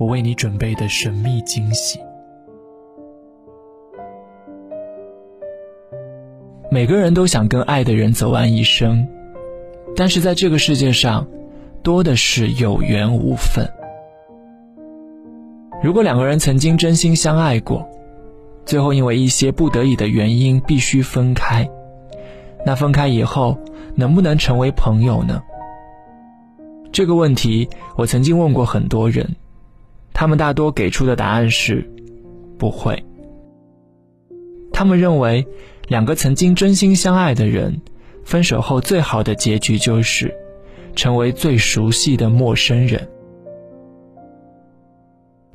我为你准备的神秘惊喜。每个人都想跟爱的人走完一生，但是在这个世界上，多的是有缘无分。如果两个人曾经真心相爱过，最后因为一些不得已的原因必须分开，那分开以后能不能成为朋友呢？这个问题我曾经问过很多人，他们大多给出的答案是不会。他们认为，两个曾经真心相爱的人，分手后最好的结局就是成为最熟悉的陌生人，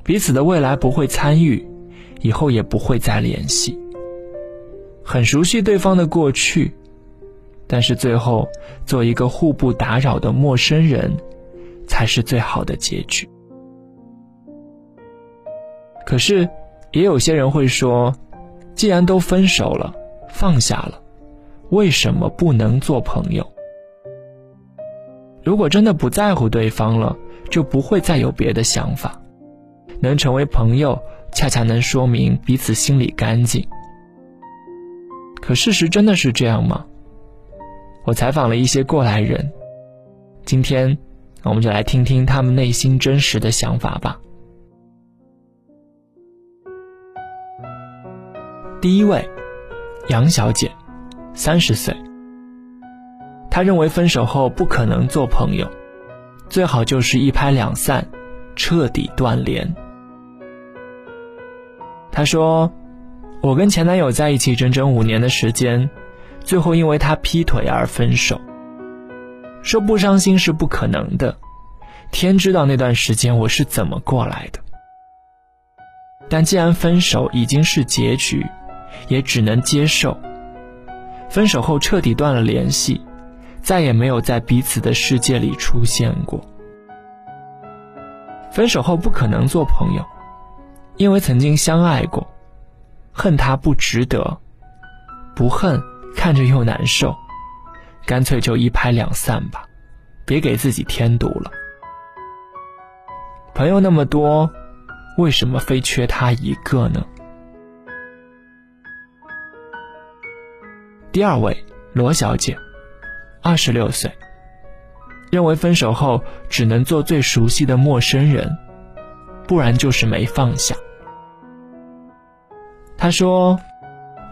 彼此的未来不会参与，以后也不会再联系，很熟悉对方的过去。但是最后，做一个互不打扰的陌生人，才是最好的结局。可是，也有些人会说，既然都分手了，放下了，为什么不能做朋友？如果真的不在乎对方了，就不会再有别的想法。能成为朋友，恰恰能说明彼此心里干净。可事实真的是这样吗？我采访了一些过来人，今天我们就来听听他们内心真实的想法吧。第一位，杨小姐，三十岁，她认为分手后不可能做朋友，最好就是一拍两散，彻底断联。她说：“我跟前男友在一起整整五年的时间。”最后因为他劈腿而分手，说不伤心是不可能的，天知道那段时间我是怎么过来的。但既然分手已经是结局，也只能接受。分手后彻底断了联系，再也没有在彼此的世界里出现过。分手后不可能做朋友，因为曾经相爱过，恨他不值得，不恨。看着又难受，干脆就一拍两散吧，别给自己添堵了。朋友那么多，为什么非缺他一个呢？第二位罗小姐，二十六岁，认为分手后只能做最熟悉的陌生人，不然就是没放下。她说：“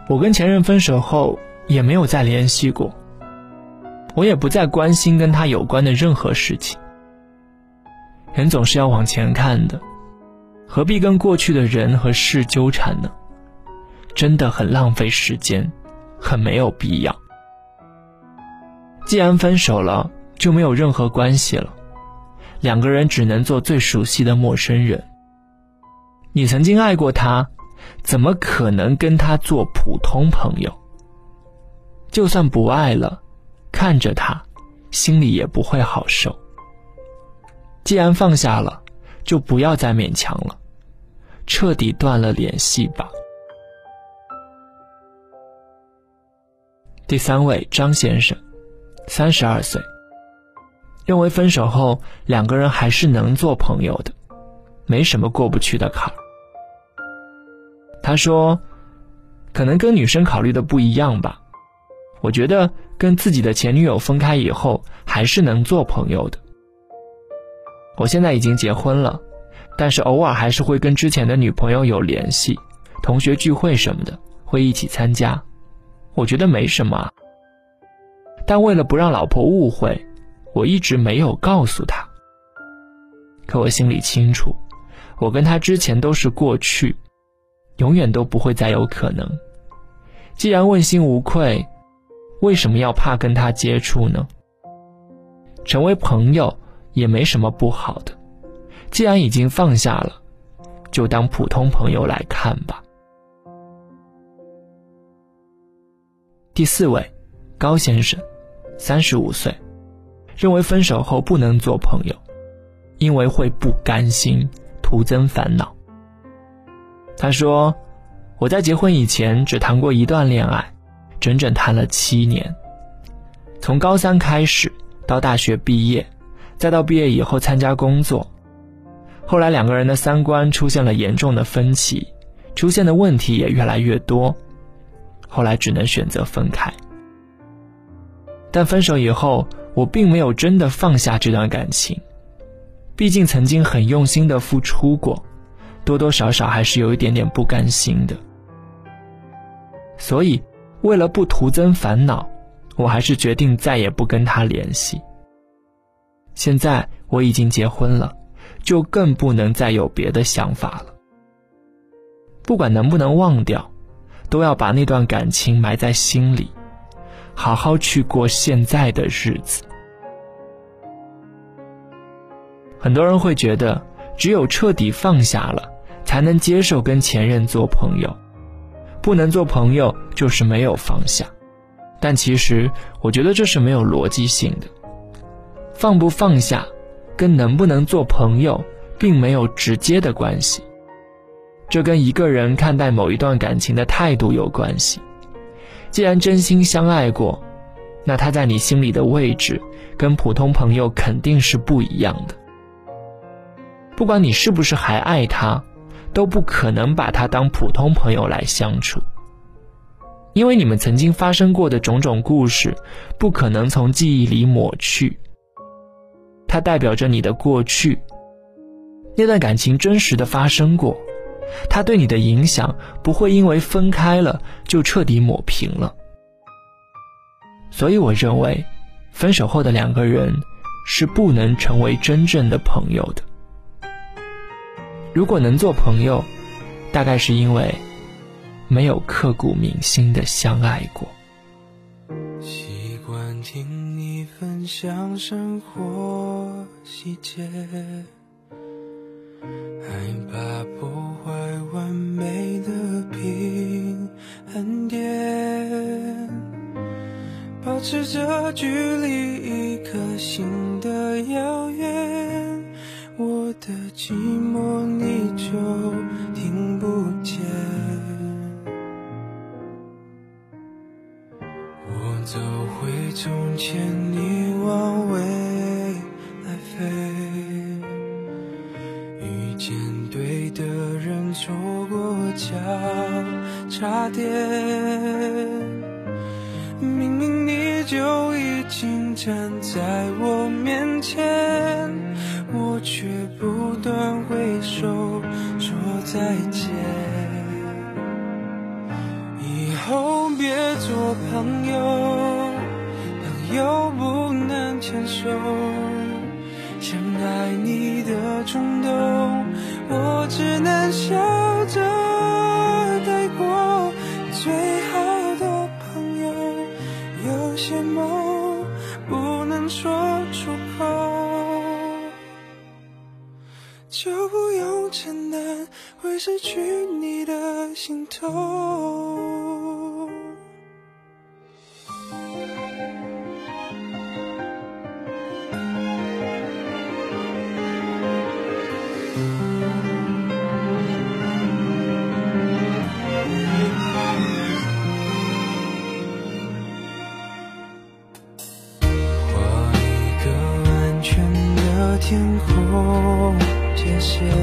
我跟前任分手后。”也没有再联系过，我也不再关心跟他有关的任何事情。人总是要往前看的，何必跟过去的人和事纠缠呢？真的很浪费时间，很没有必要。既然分手了，就没有任何关系了，两个人只能做最熟悉的陌生人。你曾经爱过他，怎么可能跟他做普通朋友？就算不爱了，看着他，心里也不会好受。既然放下了，就不要再勉强了，彻底断了联系吧。第三位张先生，三十二岁，认为分手后两个人还是能做朋友的，没什么过不去的坎儿。他说：“可能跟女生考虑的不一样吧。”我觉得跟自己的前女友分开以后，还是能做朋友的。我现在已经结婚了，但是偶尔还是会跟之前的女朋友有联系，同学聚会什么的会一起参加。我觉得没什么，但为了不让老婆误会，我一直没有告诉她。可我心里清楚，我跟她之前都是过去，永远都不会再有可能。既然问心无愧。为什么要怕跟她接触呢？成为朋友也没什么不好的，既然已经放下了，就当普通朋友来看吧。第四位，高先生，三十五岁，认为分手后不能做朋友，因为会不甘心，徒增烦恼。他说：“我在结婚以前只谈过一段恋爱，整整谈了七年，从高三开始到大学毕业，再到毕业以后参加工作。后来两个人的三观出现了严重的分歧，出现的问题也越来越多，后来只能选择分开。但分手以后，我并没有真的放下这段感情，毕竟曾经很用心的付出过。”多多少少还是有一点点不甘心的，所以为了不徒增烦恼，我还是决定再也不跟他联系。现在我已经结婚了，就更不能再有别的想法了。不管能不能忘掉，都要把那段感情埋在心里，好好去过现在的日子。很多人会觉得，只有彻底放下了。才能接受跟前任做朋友，不能做朋友就是没有放下。但其实我觉得这是没有逻辑性的。放不放下，跟能不能做朋友并没有直接的关系。这跟一个人看待某一段感情的态度有关系。既然真心相爱过，那他在你心里的位置跟普通朋友肯定是不一样的。不管你是不是还爱他。都不可能把他当普通朋友来相处，因为你们曾经发生过的种种故事，不可能从记忆里抹去。它代表着你的过去，那段感情真实的发生过，他对你的影响不会因为分开了就彻底抹平了。所以我认为，分手后的两个人是不能成为真正的朋友的。如果能做朋友，大概是因为没有刻骨铭心的相爱过。习惯听你分享生活细节，持着距离，一颗心的遥远。我的寂寞你就听不见，我走回从前，你往未来飞，遇见对的人，错过交叉点，站在我面前。我却不断挥手说再见，以后别做朋友，朋友不能牵手，想爱你的冲动，我只能笑。会失去你的心痛。画一个安全的天空。界限，